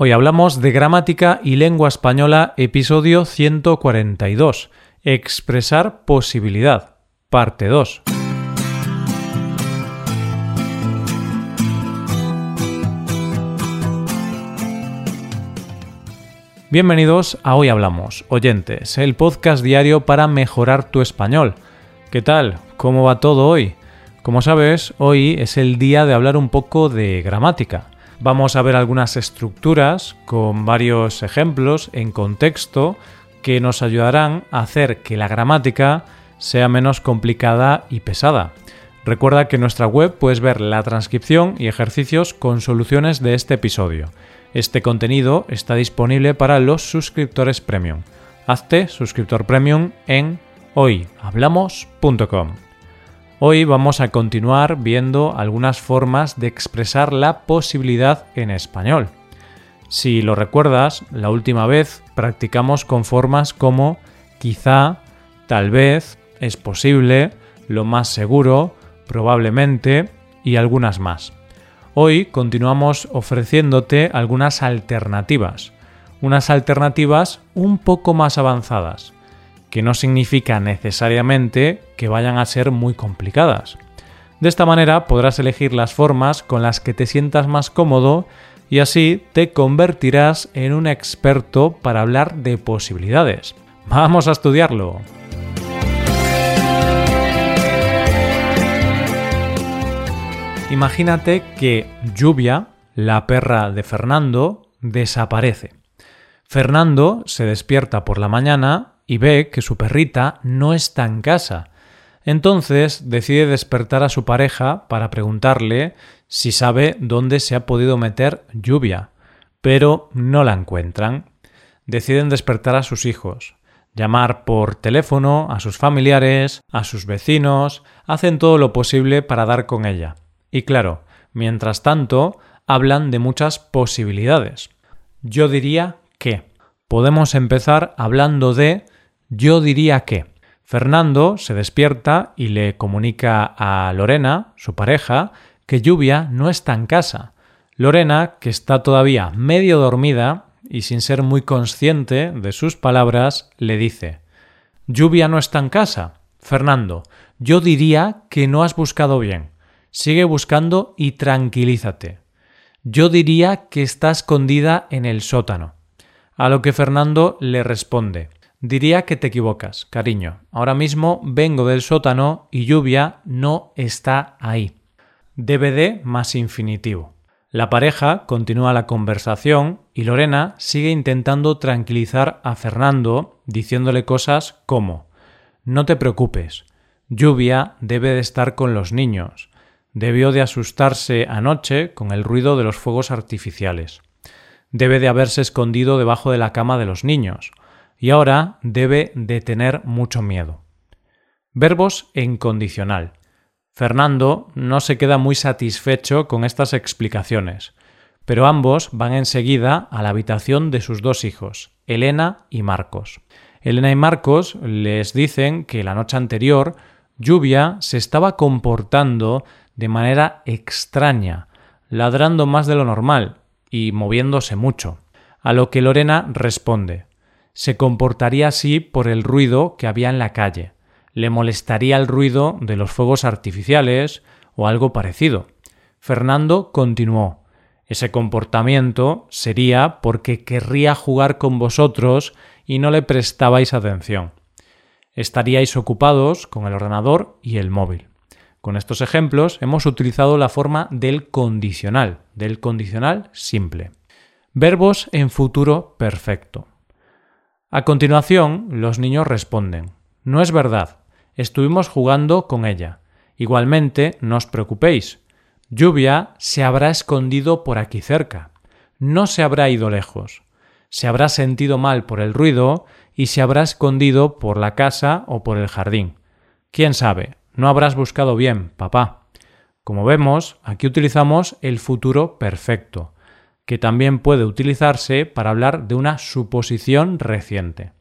Hoy hablamos de gramática y lengua española, episodio 142. Expresar posibilidad, parte 2. Bienvenidos a Hoy Hablamos, oyentes, el podcast diario para mejorar tu español. ¿Qué tal? ¿Cómo va todo hoy? Como sabes, hoy es el día de hablar un poco de gramática. Vamos a ver algunas estructuras con varios ejemplos en contexto que nos ayudarán a hacer que la gramática sea menos complicada y pesada. Recuerda que en nuestra web puedes ver la transcripción y ejercicios con soluciones de este episodio. Este contenido está disponible para los suscriptores premium. Hazte suscriptor premium en hoyhablamos.com. Hoy vamos a continuar viendo algunas formas de expresar la posibilidad en español. Si lo recuerdas, la última vez practicamos con formas como quizá, tal vez, es posible, lo más seguro, probablemente y algunas más. Hoy continuamos ofreciéndote algunas alternativas, unas alternativas un poco más avanzadas que no significa necesariamente que vayan a ser muy complicadas. De esta manera podrás elegir las formas con las que te sientas más cómodo y así te convertirás en un experto para hablar de posibilidades. Vamos a estudiarlo. Imagínate que Lluvia, la perra de Fernando, desaparece. Fernando se despierta por la mañana y ve que su perrita no está en casa. Entonces decide despertar a su pareja para preguntarle si sabe dónde se ha podido meter lluvia, pero no la encuentran. Deciden despertar a sus hijos, llamar por teléfono a sus familiares, a sus vecinos, hacen todo lo posible para dar con ella. Y claro, mientras tanto, hablan de muchas posibilidades. Yo diría que podemos empezar hablando de yo diría que Fernando se despierta y le comunica a Lorena, su pareja, que Lluvia no está en casa. Lorena, que está todavía medio dormida y sin ser muy consciente de sus palabras, le dice Lluvia no está en casa. Fernando, yo diría que no has buscado bien. Sigue buscando y tranquilízate. Yo diría que está escondida en el sótano. A lo que Fernando le responde Diría que te equivocas, cariño. Ahora mismo vengo del sótano y lluvia no está ahí. DVD más infinitivo. La pareja continúa la conversación y Lorena sigue intentando tranquilizar a Fernando diciéndole cosas como No te preocupes, lluvia debe de estar con los niños. Debió de asustarse anoche con el ruido de los fuegos artificiales. Debe de haberse escondido debajo de la cama de los niños y ahora debe de tener mucho miedo. Verbos en condicional. Fernando no se queda muy satisfecho con estas explicaciones, pero ambos van enseguida a la habitación de sus dos hijos, Elena y Marcos. Elena y Marcos les dicen que la noche anterior Lluvia se estaba comportando de manera extraña, ladrando más de lo normal y moviéndose mucho, a lo que Lorena responde se comportaría así por el ruido que había en la calle. Le molestaría el ruido de los fuegos artificiales o algo parecido. Fernando continuó. Ese comportamiento sería porque querría jugar con vosotros y no le prestabais atención. Estaríais ocupados con el ordenador y el móvil. Con estos ejemplos hemos utilizado la forma del condicional, del condicional simple. Verbos en futuro perfecto. A continuación, los niños responden No es verdad. Estuvimos jugando con ella. Igualmente, no os preocupéis. Lluvia se habrá escondido por aquí cerca. No se habrá ido lejos. Se habrá sentido mal por el ruido y se habrá escondido por la casa o por el jardín. ¿Quién sabe? No habrás buscado bien, papá. Como vemos, aquí utilizamos el futuro perfecto que también puede utilizarse para hablar de una suposición reciente.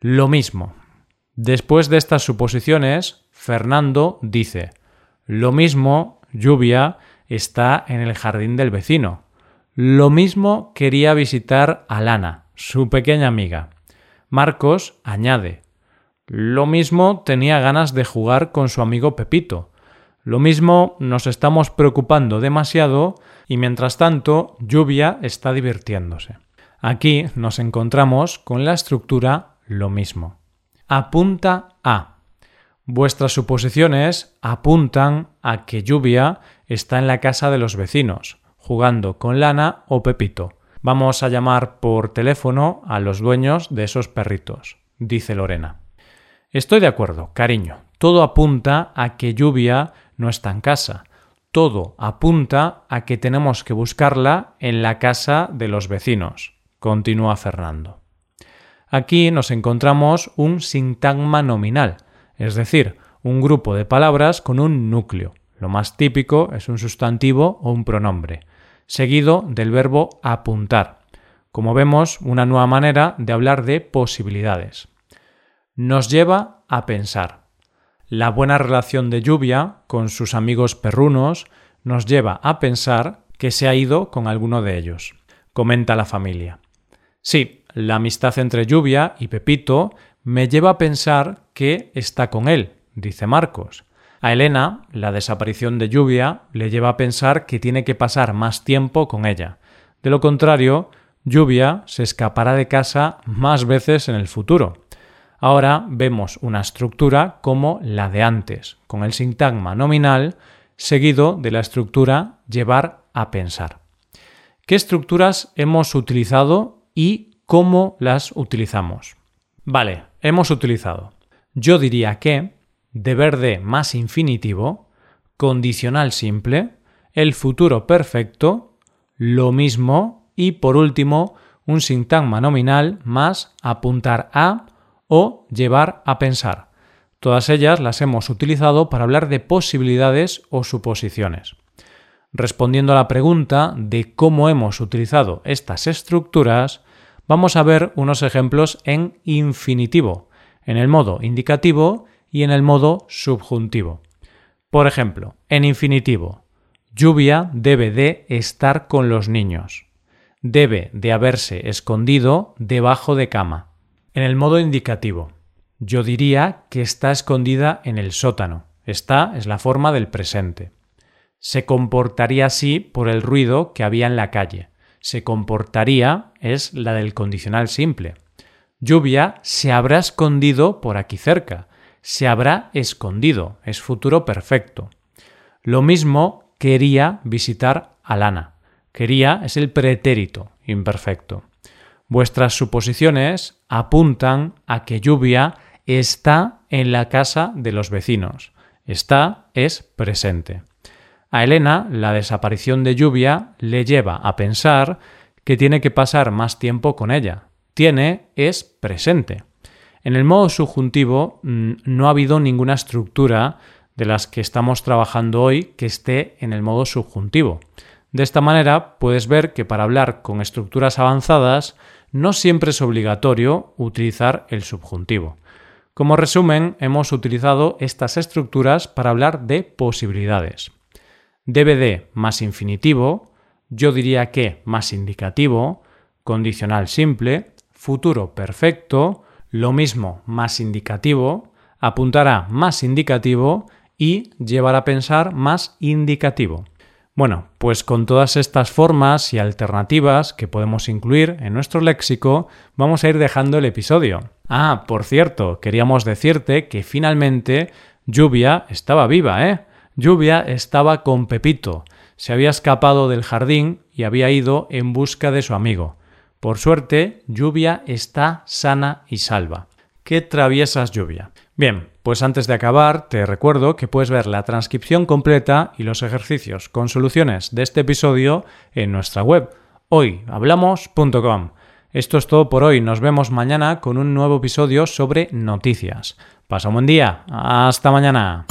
Lo mismo. Después de estas suposiciones, Fernando dice, lo mismo, lluvia, está en el jardín del vecino. lo mismo quería visitar a Lana, su pequeña amiga. Marcos añade, lo mismo tenía ganas de jugar con su amigo Pepito. Lo mismo nos estamos preocupando demasiado y mientras tanto Lluvia está divirtiéndose. Aquí nos encontramos con la estructura lo mismo. Apunta a. Vuestras suposiciones apuntan a que Lluvia está en la casa de los vecinos, jugando con Lana o Pepito. Vamos a llamar por teléfono a los dueños de esos perritos, dice Lorena. Estoy de acuerdo, cariño. Todo apunta a que Lluvia no está en casa. Todo apunta a que tenemos que buscarla en la casa de los vecinos, continúa Fernando. Aquí nos encontramos un sintagma nominal, es decir, un grupo de palabras con un núcleo. Lo más típico es un sustantivo o un pronombre, seguido del verbo apuntar. Como vemos, una nueva manera de hablar de posibilidades. Nos lleva a pensar. La buena relación de lluvia con sus amigos perrunos nos lleva a pensar que se ha ido con alguno de ellos, comenta la familia. Sí, la amistad entre Lluvia y Pepito me lleva a pensar que está con él, dice Marcos. A Elena, la desaparición de Lluvia le lleva a pensar que tiene que pasar más tiempo con ella. De lo contrario, Lluvia se escapará de casa más veces en el futuro. Ahora vemos una estructura como la de antes, con el sintagma nominal seguido de la estructura llevar a pensar. ¿Qué estructuras hemos utilizado y cómo las utilizamos? Vale, hemos utilizado. Yo diría que, deber de más infinitivo, condicional simple, el futuro perfecto, lo mismo y por último un sintagma nominal más apuntar a o llevar a pensar. Todas ellas las hemos utilizado para hablar de posibilidades o suposiciones. Respondiendo a la pregunta de cómo hemos utilizado estas estructuras, vamos a ver unos ejemplos en infinitivo, en el modo indicativo y en el modo subjuntivo. Por ejemplo, en infinitivo, lluvia debe de estar con los niños. Debe de haberse escondido debajo de cama. En el modo indicativo, yo diría que está escondida en el sótano. Está es la forma del presente. Se comportaría así por el ruido que había en la calle. Se comportaría es la del condicional simple. Lluvia se habrá escondido por aquí cerca. Se habrá escondido es futuro perfecto. Lo mismo quería visitar a Lana. Quería es el pretérito imperfecto. Vuestras suposiciones apuntan a que lluvia está en la casa de los vecinos. Está es presente. A Elena, la desaparición de lluvia le lleva a pensar que tiene que pasar más tiempo con ella. Tiene es presente. En el modo subjuntivo mm, no ha habido ninguna estructura de las que estamos trabajando hoy que esté en el modo subjuntivo. De esta manera puedes ver que para hablar con estructuras avanzadas no siempre es obligatorio utilizar el subjuntivo. Como resumen, hemos utilizado estas estructuras para hablar de posibilidades. De más infinitivo, yo diría que más indicativo, condicional simple, futuro perfecto, lo mismo más indicativo, apuntará más indicativo y llevar a pensar más indicativo. Bueno, pues con todas estas formas y alternativas que podemos incluir en nuestro léxico, vamos a ir dejando el episodio. Ah, por cierto, queríamos decirte que finalmente Lluvia estaba viva, ¿eh? Lluvia estaba con Pepito. Se había escapado del jardín y había ido en busca de su amigo. Por suerte, Lluvia está sana y salva. ¡Qué traviesas Lluvia! Bien, pues antes de acabar, te recuerdo que puedes ver la transcripción completa y los ejercicios con soluciones de este episodio en nuestra web hoyhablamos.com. Esto es todo por hoy. Nos vemos mañana con un nuevo episodio sobre noticias. Pasa un buen día. Hasta mañana.